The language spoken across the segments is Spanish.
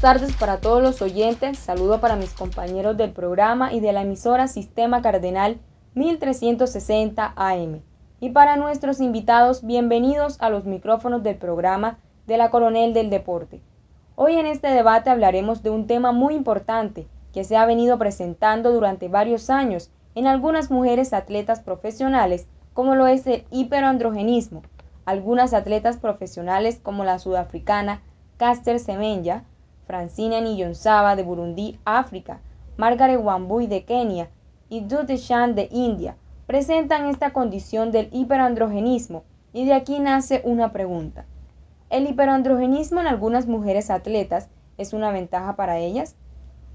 Buenas tardes para todos los oyentes, saludo para mis compañeros del programa y de la emisora Sistema Cardenal 1360 AM. Y para nuestros invitados, bienvenidos a los micrófonos del programa de la Coronel del Deporte. Hoy en este debate hablaremos de un tema muy importante que se ha venido presentando durante varios años en algunas mujeres atletas profesionales, como lo es el hiperandrogenismo. Algunas atletas profesionales como la sudafricana Caster Semenya Francina Niyonsaba de Burundi, África, Margaret Wambui de Kenia y Shan de India presentan esta condición del hiperandrogenismo y de aquí nace una pregunta. ¿El hiperandrogenismo en algunas mujeres atletas es una ventaja para ellas?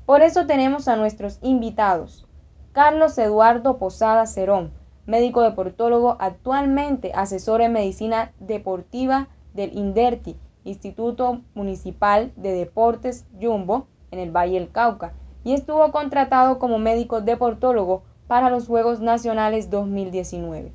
Por eso tenemos a nuestros invitados. Carlos Eduardo Posada Cerón, médico deportólogo, actualmente asesor en medicina deportiva del INDERTI Instituto Municipal de Deportes Jumbo en el Valle del Cauca y estuvo contratado como médico deportólogo para los Juegos Nacionales 2019.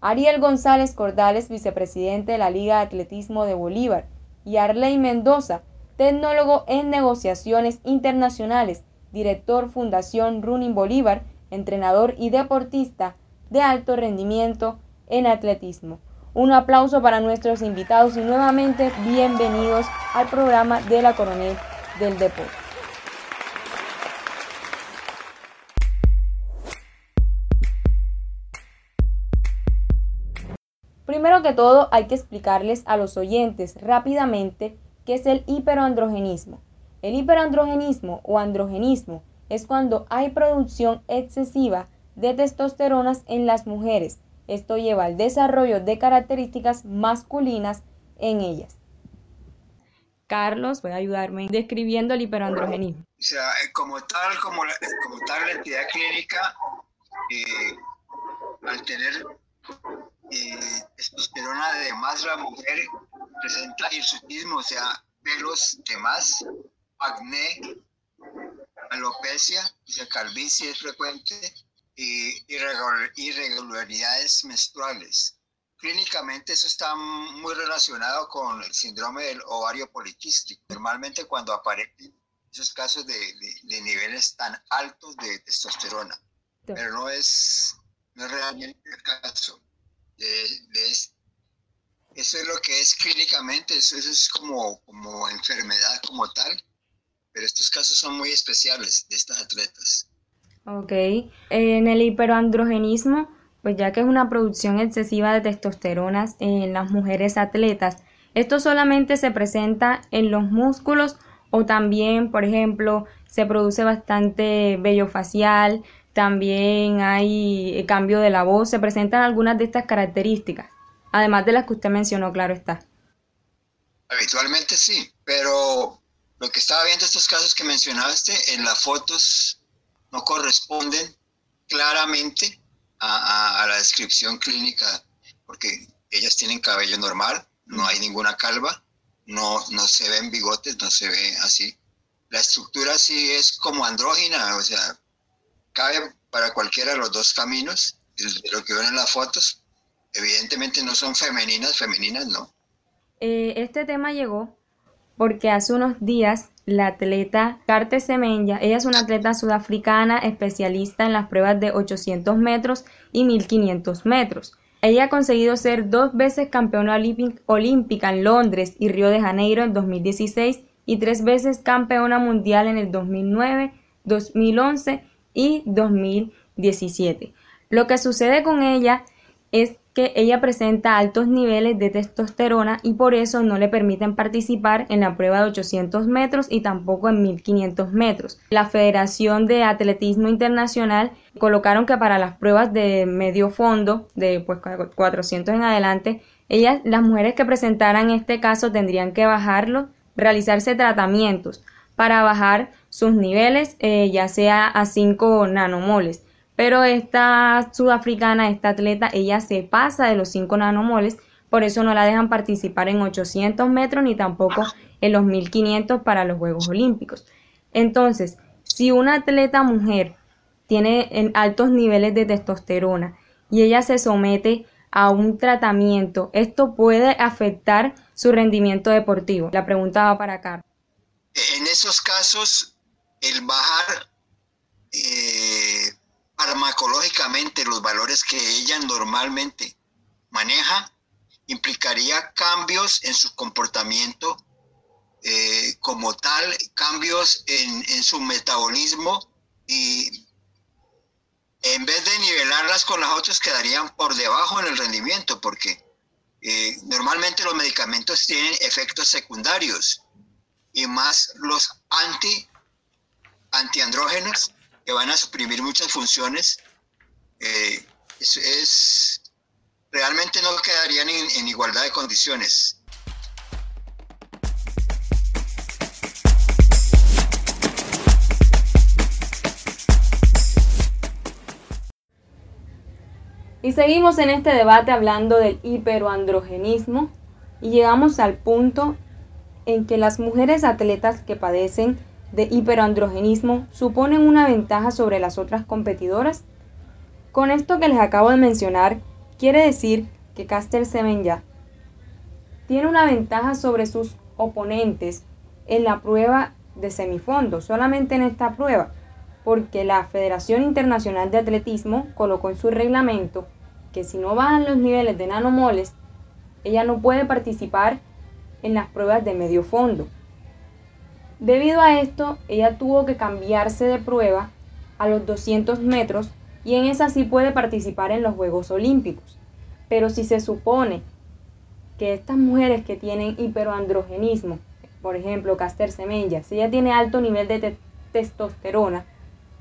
Ariel González Cordales, vicepresidente de la Liga de Atletismo de Bolívar, y Arley Mendoza, tecnólogo en negociaciones internacionales, director Fundación Running Bolívar, entrenador y deportista de alto rendimiento en atletismo. Un aplauso para nuestros invitados y nuevamente bienvenidos al programa de la Coronel del Deporte. Primero que todo hay que explicarles a los oyentes rápidamente qué es el hiperandrogenismo. El hiperandrogenismo o androgenismo es cuando hay producción excesiva de testosteronas en las mujeres esto lleva al desarrollo de características masculinas en ellas. Carlos, puede ayudarme describiendo el hiperandrogenismo. O sea, eh, como tal, como, la, como tal la entidad clínica, eh, al tener eh, testosterona de más la mujer presenta hirsutismo, o sea, pelos de más, acné, alopecia, o sea, calvicie es frecuente, y irregularidades menstruales. Clínicamente eso está muy relacionado con el síndrome del ovario poliquístico. Normalmente cuando aparecen esos casos de, niveles tan altos de testosterona, pero no es, no realmente el caso. eso es lo que es clínicamente, eso, eso es como, como enfermedad como tal, pero estos casos son muy especiales de estas atletas. Ok. En el hiperandrogenismo, pues ya que es una producción excesiva de testosteronas en las mujeres atletas, esto solamente se presenta en los músculos o también, por ejemplo, se produce bastante vello facial, también hay cambio de la voz, se presentan algunas de estas características, además de las que usted mencionó, claro está. Habitualmente sí, pero lo que estaba viendo estos casos que mencionaste en las fotos no corresponden claramente a, la descripción clínica, porque ellas tienen cabello normal, no hay ninguna calva, no, no se ven bigotes, no se ve así. La estructura sí es como andrógina, o sea, cabe para cualquiera los dos caminos, lo que ven en las fotos. Evidentemente no son femeninas, femeninas no. Eh, este tema llegó porque hace unos días la atleta Carte Semenya, ella es una atleta sudafricana especialista en las pruebas de 800 metros y 1500 metros. Ella ha conseguido ser dos veces campeona olímpica en Londres y Río de Janeiro en 2016 y tres veces campeona mundial en el 2009, 2011 y 2017. Lo que sucede con ella es que ella presenta altos niveles de testosterona y por eso no le permiten participar en la prueba de 800 metros y tampoco en 1500 metros. La Federación de Atletismo Internacional colocaron que para las pruebas de medio fondo, de pues 400 en adelante, ellas, las mujeres que presentaran este caso tendrían que bajarlo, realizarse tratamientos para bajar sus niveles, eh, ya sea a 5 nanomoles pero esta sudafricana, esta atleta, ella se pasa de los 5 nanomoles, por eso no la dejan participar en 800 metros ni tampoco en los 1500 para los Juegos Olímpicos. Entonces, si una atleta mujer tiene en altos niveles de testosterona y ella se somete a un tratamiento, esto puede afectar su rendimiento deportivo. La pregunta va para acá. en esos casos, el bajar eh, farmacológicamente los valores que ella normalmente maneja implicaría cambios en su comportamiento eh, como tal, cambios en, su metabolismo y en vez de nivelarlas con las otras quedarían por debajo en el rendimiento porque eh, normalmente los medicamentos tienen efectos secundarios y más los anti antiandrógenos que van a suprimir muchas funciones eh, es, realmente no quedarían en igualdad de condiciones. Y seguimos en este debate hablando del hiperandrogenismo y llegamos al punto en que las mujeres atletas que padecen de hiperandrogenismo suponen una ventaja sobre las otras competidoras. Con esto que les acabo de mencionar, quiere decir que Caster Semenya tiene una ventaja sobre sus oponentes en la prueba de semifondo, solamente en esta prueba, porque la Federación Internacional de Atletismo colocó en su reglamento que si no bajan los niveles de nanomoles, ella no puede participar en las pruebas de medio fondo. Debido a esto, ella tuvo que cambiarse de prueba a los 200 metros y en esa sí puede participar en los Juegos Olímpicos. Pero si se supone que estas mujeres que tienen hiperandrogenismo, por ejemplo, Caster Semenya, si ella tiene alto nivel de testosterona,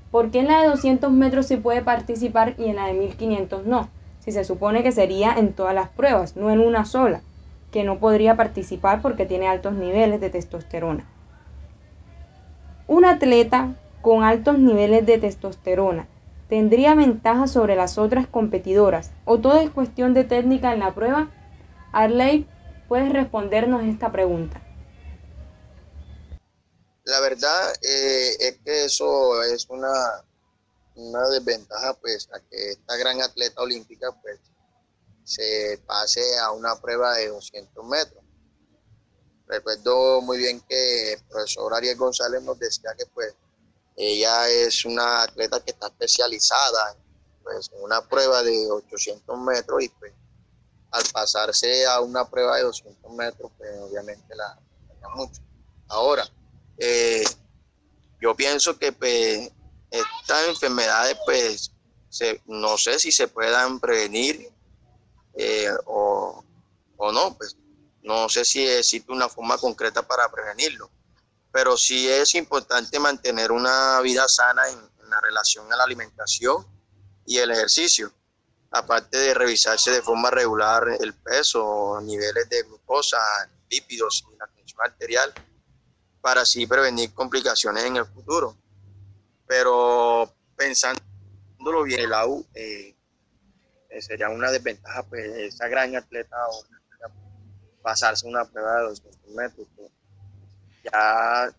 ¿por qué en la de 200 metros sí puede participar y en la de 1500 no? Si se supone que sería en todas las pruebas, no en una sola, que no podría participar porque tiene altos niveles de testosterona. Un atleta con altos niveles de testosterona tendría ventaja sobre las otras competidoras o todo es cuestión de técnica en la prueba? Arley, ¿puedes respondernos esta pregunta? La verdad eh, es que eso es una una desventaja pues a que esta gran atleta olímpica pues se pase a una prueba de 200 metros. Recuerdo muy bien que el profesor Ariel González nos decía que pues ella es una atleta que está especializada pues, en una prueba de 800 metros y pues al pasarse a una prueba de 200 metros pues obviamente la mucho. Ahora, eh, yo pienso que pues estas enfermedades, pues, no sé si se puedan prevenir eh, o, no, pues, no sé si existe una forma concreta para prevenirlo, pero sí es importante mantener una vida sana en, la relación a la alimentación y el ejercicio, aparte de revisarse de forma regular el peso, niveles de glucosa, lípidos y la tensión arterial, para así prevenir complicaciones en el futuro. Pero pensándolo bien, el AU eh, eh, sería una desventaja, pues esa gran atleta o pasarse una prueba de 200 metros, ya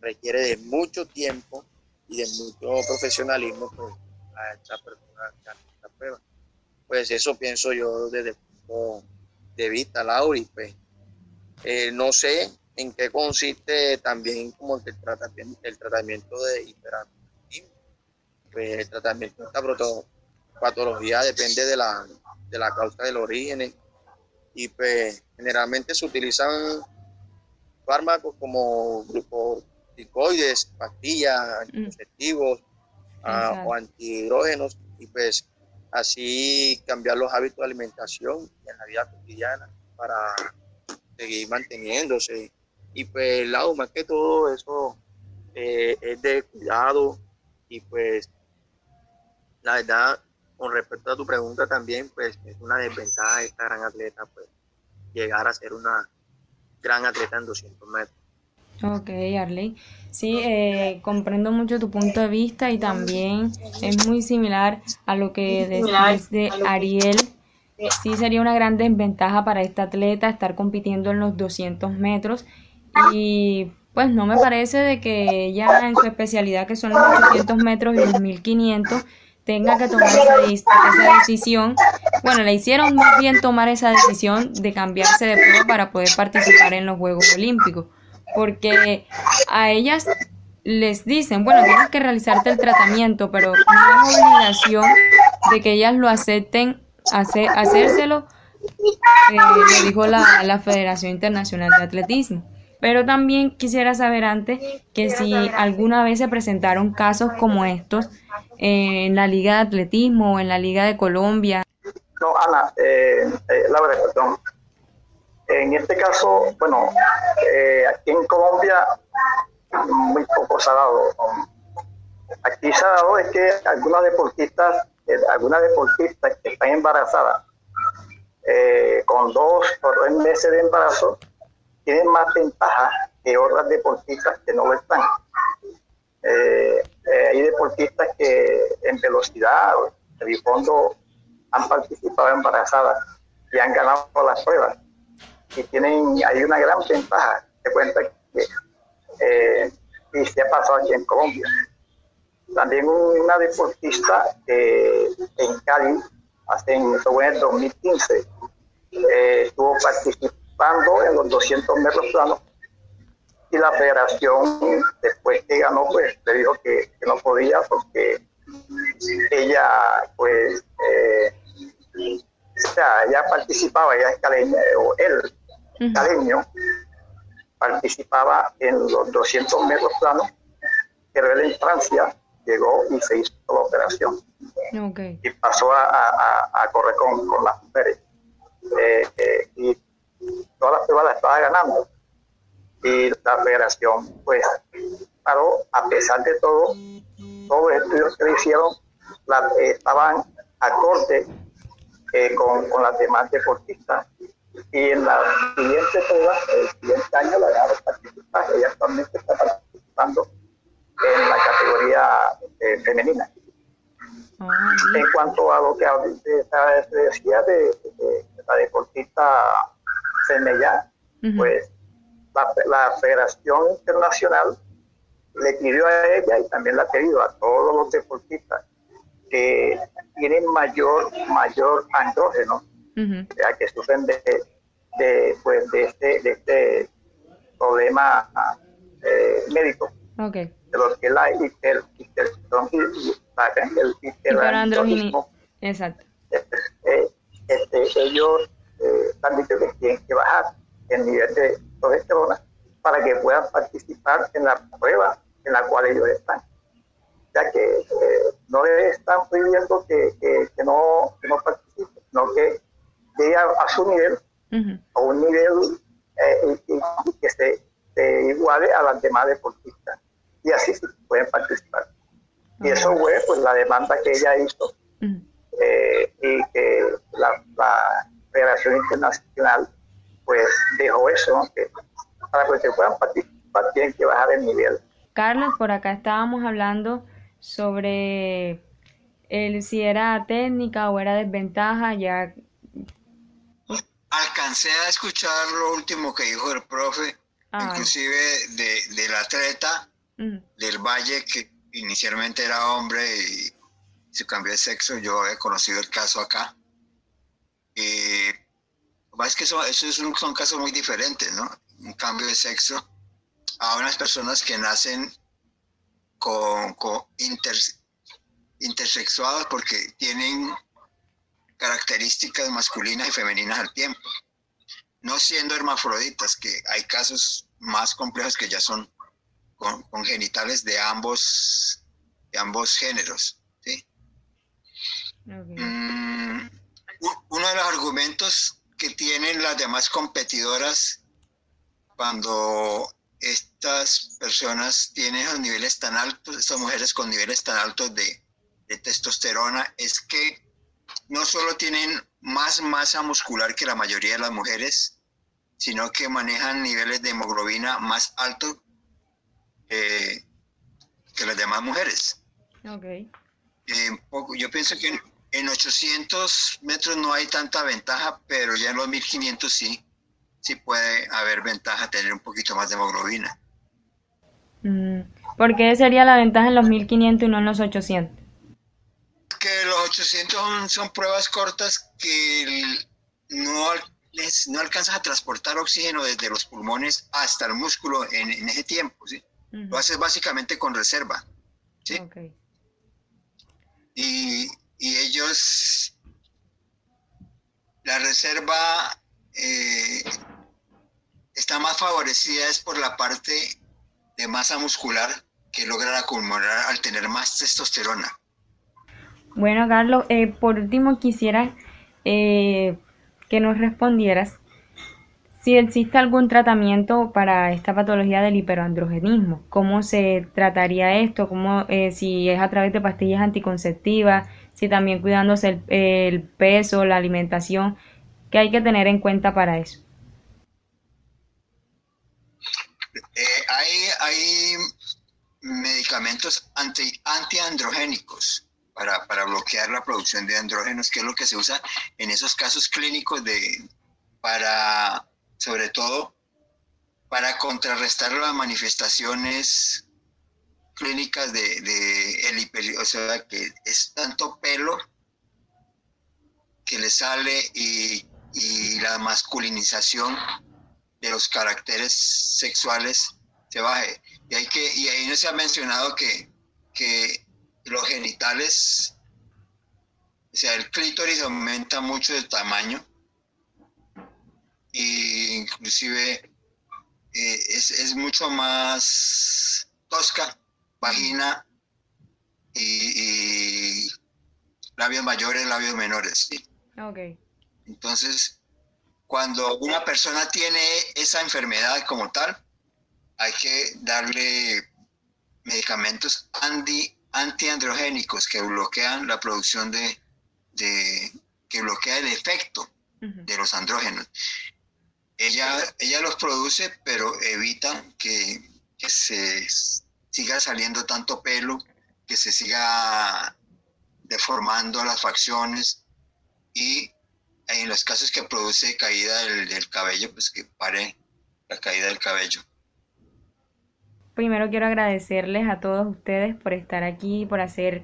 requiere de mucho tiempo y de mucho profesionalismo pues, a esta persona esta prueba. Pues eso pienso yo desde el punto de vista, Lauri, pues eh, no sé en qué consiste también como el tratamiento, el tratamiento de hiperactividad pues, el tratamiento de esta patología depende de la, de la causa del origen y pues generalmente se utilizan fármacos como glucocorticoides, pastillas, mm. anticonceptivos ah, o antihidrógenos y pues así cambiar los hábitos de alimentación en la vida cotidiana para seguir manteniéndose y pues el lado más que todo eso eh, es de cuidado y pues la verdad, con respecto a tu pregunta también, pues es una desventaja esta gran atleta, pues llegar a ser una gran atleta en 200 metros. Ok, Arley. Sí, eh, comprendo mucho tu punto de vista y también es muy similar a lo que decís de Ariel. Sí, sería una gran desventaja para esta atleta estar compitiendo en los 200 metros y pues no me parece de que ella en su especialidad que son los 800 metros y los 1500 tenga que tomar esa, decisión. Bueno, le hicieron muy bien tomar esa decisión de cambiarse de prueba para poder participar en los Juegos Olímpicos, porque a ellas les dicen, bueno, tienes que realizarte el tratamiento, pero no es obligación de que ellas lo acepten hacer, hacérselo, eh, lo dijo la, la Federación Internacional de Atletismo. Pero también quisiera saber antes que si alguna vez se presentaron casos como estos en la Liga de Atletismo o en la Liga de Colombia. No, Ana, eh, eh, Laura, perdón. En este caso, bueno, eh, aquí en Colombia muy poco se ha dado. Aquí se ha dado es que algunas deportistas, eh, algunas deportistas que están embarazadas eh, con dos o tres meses de embarazo tienen más ventaja que otras deportistas que no lo están. Eh, hay deportistas que en velocidad, en fondo, han participado embarazadas y han ganado las pruebas. Y tienen, hay una gran ventaja. Te cuenta que eh, y se ha pasado aquí en Colombia. También una deportista eh, en Cali, hace en, el 2015, eh, estuvo participando en los 200 metros planos y la federación, después que ganó, pues le dijo que, no podía porque ella, pues, o sea, ella participaba, ella es caleña, o él, caleño, participaba en los 200 metros planos, pero él en Francia llegó y se hizo la operación. Y pasó a, correr con, con, las mujeres. Eh, eh, y todas las pruebas las estaba ganando. Y la federación, pues, paró, a pesar de todo, todos los estudios que le hicieron la, eh, estaban acorde con, con las demás deportistas y en la siguiente prueba, el siguiente año, la ganó participar. Ella actualmente está participando en la categoría eh, femenina. Ah, en cuanto a lo que se decía de, la deportista Pues la, la, Federación Internacional le pidió a ella y también le ha pedido a todos los deportistas que tienen mayor, mayor andrógeno ya que sufren de, de, pues, de, este, de este problema eh, médico. Okay. De lo que es la el, hiperandrogenismo. Exacto. Eh, este, ellos eh, han dicho que tienen que bajar el nivel de progesterona para que puedan participar en la prueba en la cual ellos están. Ya que eh, no están pidiendo que, que, que, no, que no participen, sino que llegue a, su nivel, a un nivel eh, que se, iguale a las demás deportistas. Y así pueden participar. Y eso fue pues, la demanda que ella hizo eh, y que la, Federación Internacional pues dejó eso, que para que se puedan participar tienen que bajar el nivel. Carlos, por acá estábamos hablando sobre el, si era técnica o era desventaja, ya alcancé a escuchar lo último que dijo el profe, ah, inclusive de, del atleta del Valle, que inicialmente era hombre y se cambió de sexo. Yo he conocido el caso acá. Eh, es que eso, es un, son casos muy diferentes, ¿no? Un cambio de sexo a unas personas que nacen con, con intersexuadas porque tienen características masculinas y femeninas al tiempo, no siendo hermafroditas, que hay casos más complejos que ya son con, genitales de ambos, de ambos géneros. Mm, uno de los argumentos que tienen las demás competidoras cuando estas personas tienen los niveles tan altos, estas mujeres con niveles tan altos de, de testosterona, es que no solo tienen más masa muscular que la mayoría de las mujeres, sino que manejan niveles de hemoglobina más altos que las demás mujeres. Okay. yo pienso que en, 800 metros no hay tanta ventaja, pero ya en los 1500 sí, sí puede haber ventaja tener un poquito más de hemoglobina. Mm, ¿Por qué sería la ventaja en los 1500 y no en los 800? que los 800 son, pruebas cortas que no, no alcanzas a transportar oxígeno desde los pulmones hasta el músculo en, ese tiempo, ¿sí? Lo haces básicamente con reserva, ¿sí? Y, ellos, la reserva eh, está más favorecida es por la parte de masa muscular que logran acumular al tener más testosterona. Bueno, Carlos, eh, por último quisiera eh, que nos respondieras si existe algún tratamiento para esta patología del hiperandrogenismo, cómo se trataría esto, cómo, eh, si es a través de pastillas anticonceptivas, si también cuidándose el, peso, la alimentación, ¿qué hay que tener en cuenta para eso? Hay, medicamentos anti, antiandrogénicos para, bloquear la producción de andrógenos, que es lo que se usa en esos casos clínicos de, para, sobre todo, para contrarrestar las manifestaciones clínicas de, de el hiper, o sea, que es tanto pelo que le sale y la masculinización de los caracteres sexuales se baje. Y, hay que, y ahí no se ha mencionado que, que los genitales, o sea, el clítoris aumenta mucho de tamaño e inclusive eh, es, mucho más tosca, vagina y, labios mayores, labios menores. ¿sí? Entonces, cuando una persona tiene esa enfermedad como tal, hay que darle medicamentos anti, antiandrogénicos que bloquean la producción de, que bloquea el efecto de los andrógenos. Ella, ella los produce, pero evita que, que se siga saliendo tanto pelo, que se siga deformando las facciones y en los casos que produce caída del, del cabello, pues que pare la caída del cabello. Primero quiero agradecerles a todos ustedes por estar aquí, por hacer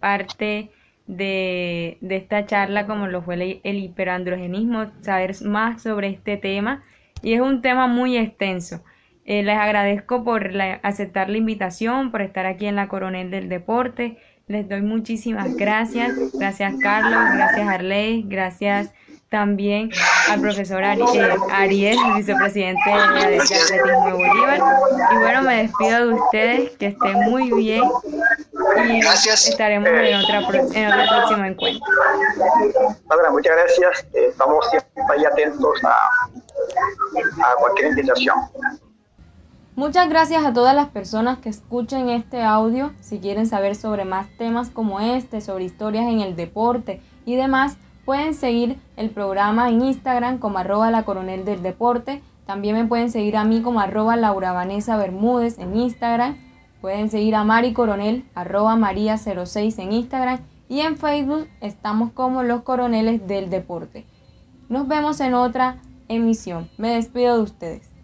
parte de, esta charla como lo fue el, hiperandrogenismo, saber más sobre este tema. Y es un tema muy extenso. Eh, les agradezco por aceptar la invitación, por estar aquí en la Coronel del Deporte. Les doy muchísimas gracias. Gracias Carlos, gracias Arley, gracias también al profesor Ariel, vicepresidente de la Atletismo de Bolívar. Y bueno, me despido de ustedes, que estén muy bien y estaremos en, otra, en otro próximo encuentro. Sandra, muchas gracias. Eh, estamos siempre atentos a, a cualquier invitación. Muchas gracias a todas las personas que escuchen este audio. Si quieren saber sobre más temas como este, sobre historias en el deporte y demás, Pueden seguir el programa en Instagram como arroba la coronel del deporte. También me pueden seguir a mí como arroba Laura Bermúdez en Instagram. Pueden seguir a Mari Coronel, arroba María06 en Instagram. Y en Facebook estamos como los coroneles del deporte. Nos vemos en otra emisión. Me despido de ustedes.